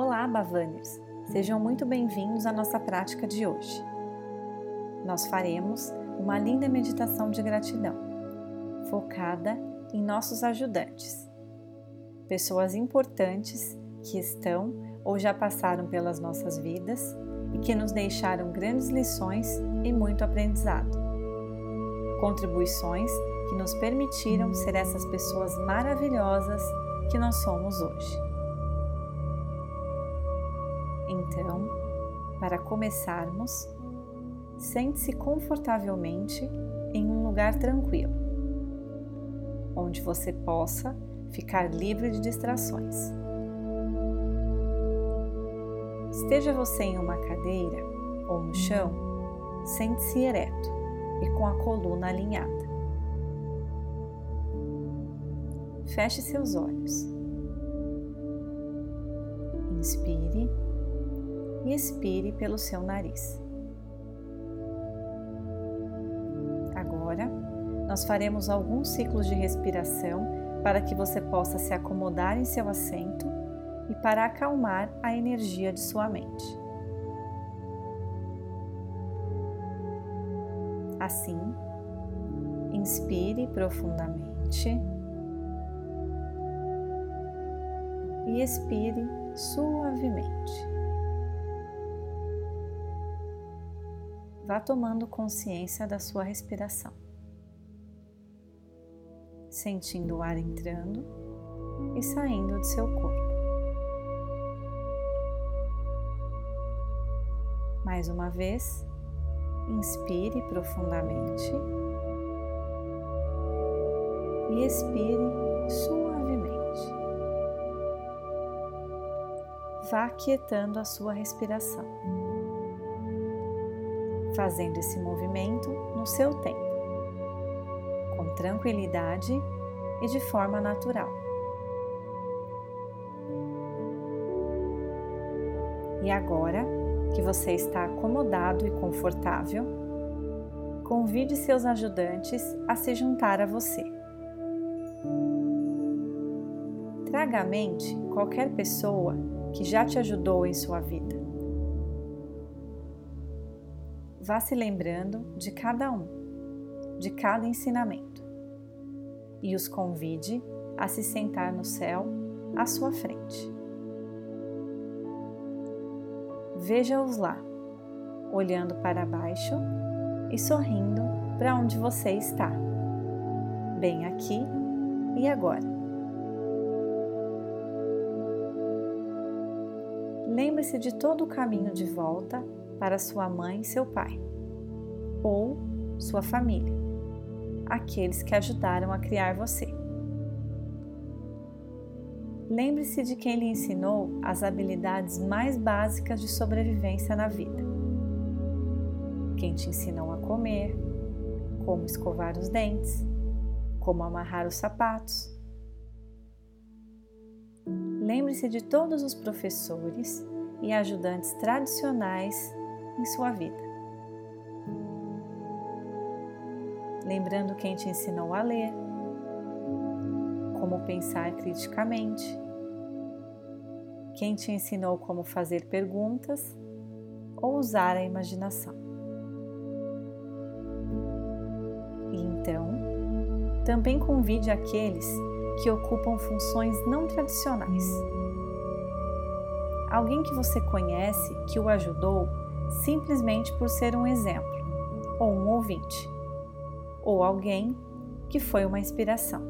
Olá, Bavaners! Sejam muito bem-vindos à nossa prática de hoje. Nós faremos uma linda meditação de gratidão, focada em nossos ajudantes, pessoas importantes que estão ou já passaram pelas nossas vidas e que nos deixaram grandes lições e muito aprendizado. Contribuições que nos permitiram ser essas pessoas maravilhosas que nós somos hoje. Então, para começarmos, sente-se confortavelmente em um lugar tranquilo, onde você possa ficar livre de distrações. Esteja você em uma cadeira ou no chão, sente-se ereto e com a coluna alinhada. Feche seus olhos. Inspire e expire pelo seu nariz. Agora, nós faremos alguns ciclos de respiração para que você possa se acomodar em seu assento e para acalmar a energia de sua mente. Assim, inspire profundamente e expire suavemente. Vá tomando consciência da sua respiração, sentindo o ar entrando e saindo de seu corpo. Mais uma vez, inspire profundamente e expire suavemente. Vá quietando a sua respiração, fazendo esse movimento no seu tempo, com tranquilidade e de forma natural. E agora, que você está acomodado e confortável, convide seus ajudantes a se juntar a você. Traga à mente qualquer pessoa que já te ajudou em sua vida. Vá se lembrando de cada um, de cada ensinamento, e os convide a se sentar no céu à sua frente. Veja-os lá, olhando para baixo e sorrindo para onde você está, bem aqui e agora. Lembre-se de todo o caminho de volta para sua mãe e seu pai, ou sua família, aqueles que ajudaram a criar você. Lembre-se de quem lhe ensinou as habilidades mais básicas de sobrevivência na vida. Quem te ensinou a comer, como escovar os dentes, como amarrar os sapatos. Lembre-se de todos os professores e ajudantes tradicionais em sua vida. Lembrando quem te ensinou a ler, como pensar criticamente, quem te ensinou como fazer perguntas ou usar a imaginação. E então, também convide aqueles que ocupam funções não tradicionais. Alguém que você conhece que o ajudou simplesmente por ser um exemplo, ou um ouvinte, ou alguém que foi uma inspiração.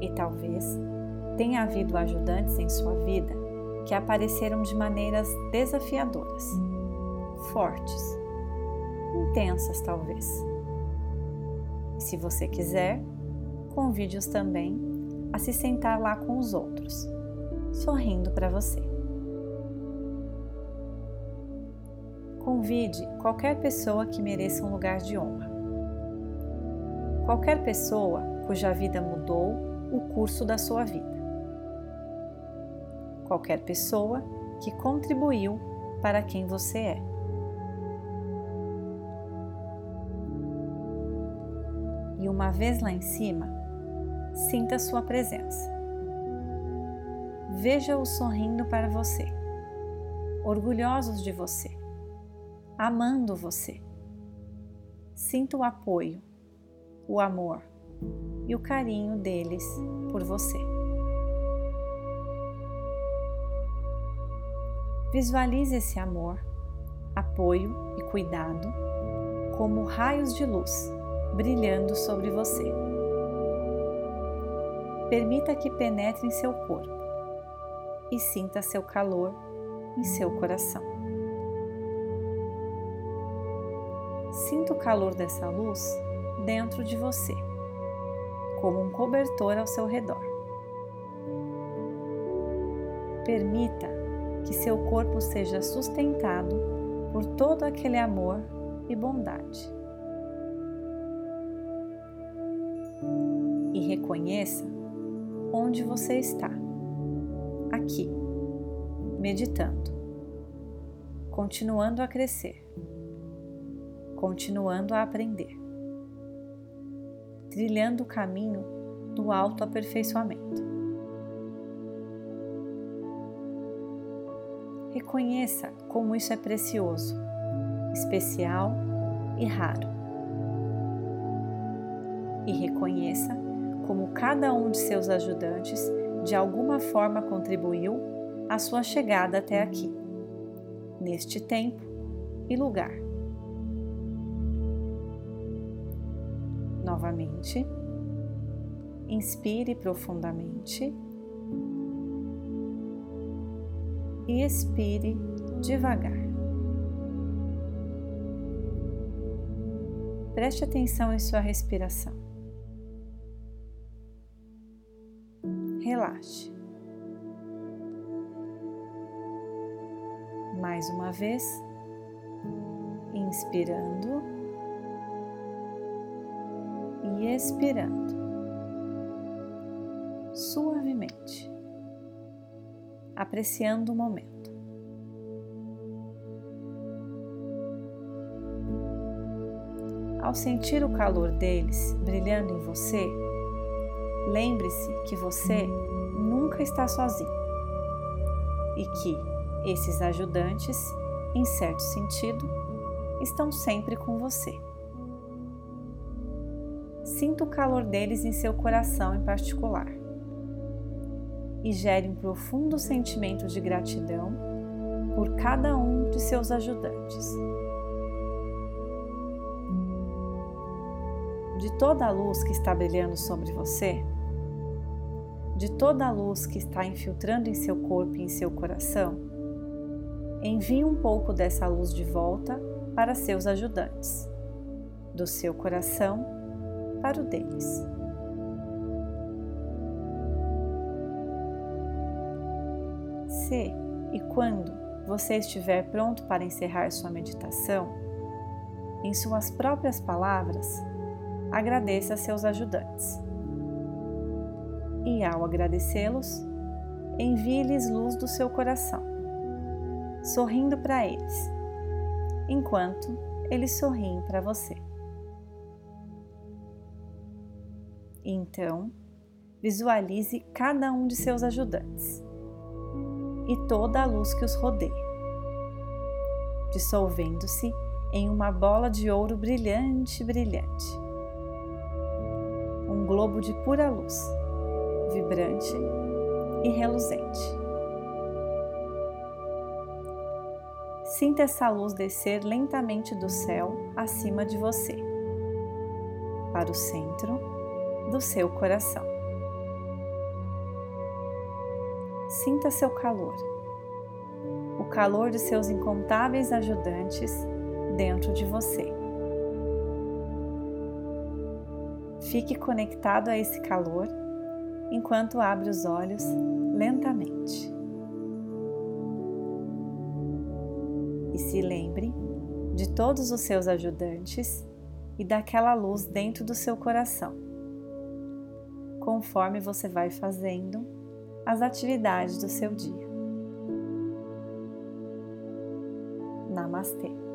E talvez tenha havido ajudantes em sua vida que apareceram de maneiras desafiadoras, fortes, intensas talvez. Se você quiser, convide-os também a se sentar lá com os outros, sorrindo para você. Convide qualquer pessoa que mereça um lugar de honra. Qualquer pessoa cuja vida mudou o curso da sua vida. Qualquer pessoa que contribuiu para quem você é. E uma vez lá em cima, sinta sua presença. Veja-o sorrindo para você, orgulhosos de você, amando você. Sinta o apoio, o amor e o carinho deles por você. Visualize esse amor, apoio e cuidado como raios de luz brilhando sobre você. Permita que penetre em seu corpo e sinta seu calor em seu coração. Sinta o calor dessa luz dentro de você, como um cobertor ao seu redor. Permita que seu corpo seja sustentado por todo aquele amor e bondade. E reconheça onde você está, aqui, meditando, continuando a crescer, continuando a aprender, trilhando o caminho do autoaperfeiçoamento. Reconheça como isso é precioso, especial e raro. E reconheça como cada um de seus ajudantes de alguma forma contribuiu à sua chegada até aqui, neste tempo e lugar. Novamente, inspire profundamente e expire devagar. Preste atenção em sua respiração. Relaxe. Mais uma vez, inspirando e expirando suavemente, apreciando o momento. Ao sentir o calor deles brilhando em você, lembre-se que você nunca está sozinho e que esses ajudantes, em certo sentido, estão sempre com você. Sinta o calor deles em seu coração em particular e gere um profundo sentimento de gratidão por cada um de seus ajudantes. de toda a luz que está brilhando sobre você, de toda a luz que está infiltrando em seu corpo e em seu coração, envie um pouco dessa luz de volta para seus ajudantes, do seu coração para o deles. Se e quando você estiver pronto para encerrar sua meditação, em suas próprias palavras, agradeça a seus ajudantes. E ao agradecê-los, envie-lhes luz do seu coração, sorrindo para eles, enquanto eles sorriem para você. Então, visualize cada um de seus ajudantes e toda a luz que os rodeia, dissolvendo-se em uma bola de ouro brilhante, brilhante um globo de pura luz, vibrante e reluzente. Sinta essa luz descer lentamente do céu acima de você, para o centro do seu coração. Sinta seu calor, o calor de seus incontáveis ajudantes dentro de você. Fique conectado a esse calor enquanto abre os olhos lentamente. E se lembre de todos os seus ajudantes e daquela luz dentro do seu coração, conforme você vai fazendo as atividades do seu dia. Namastê.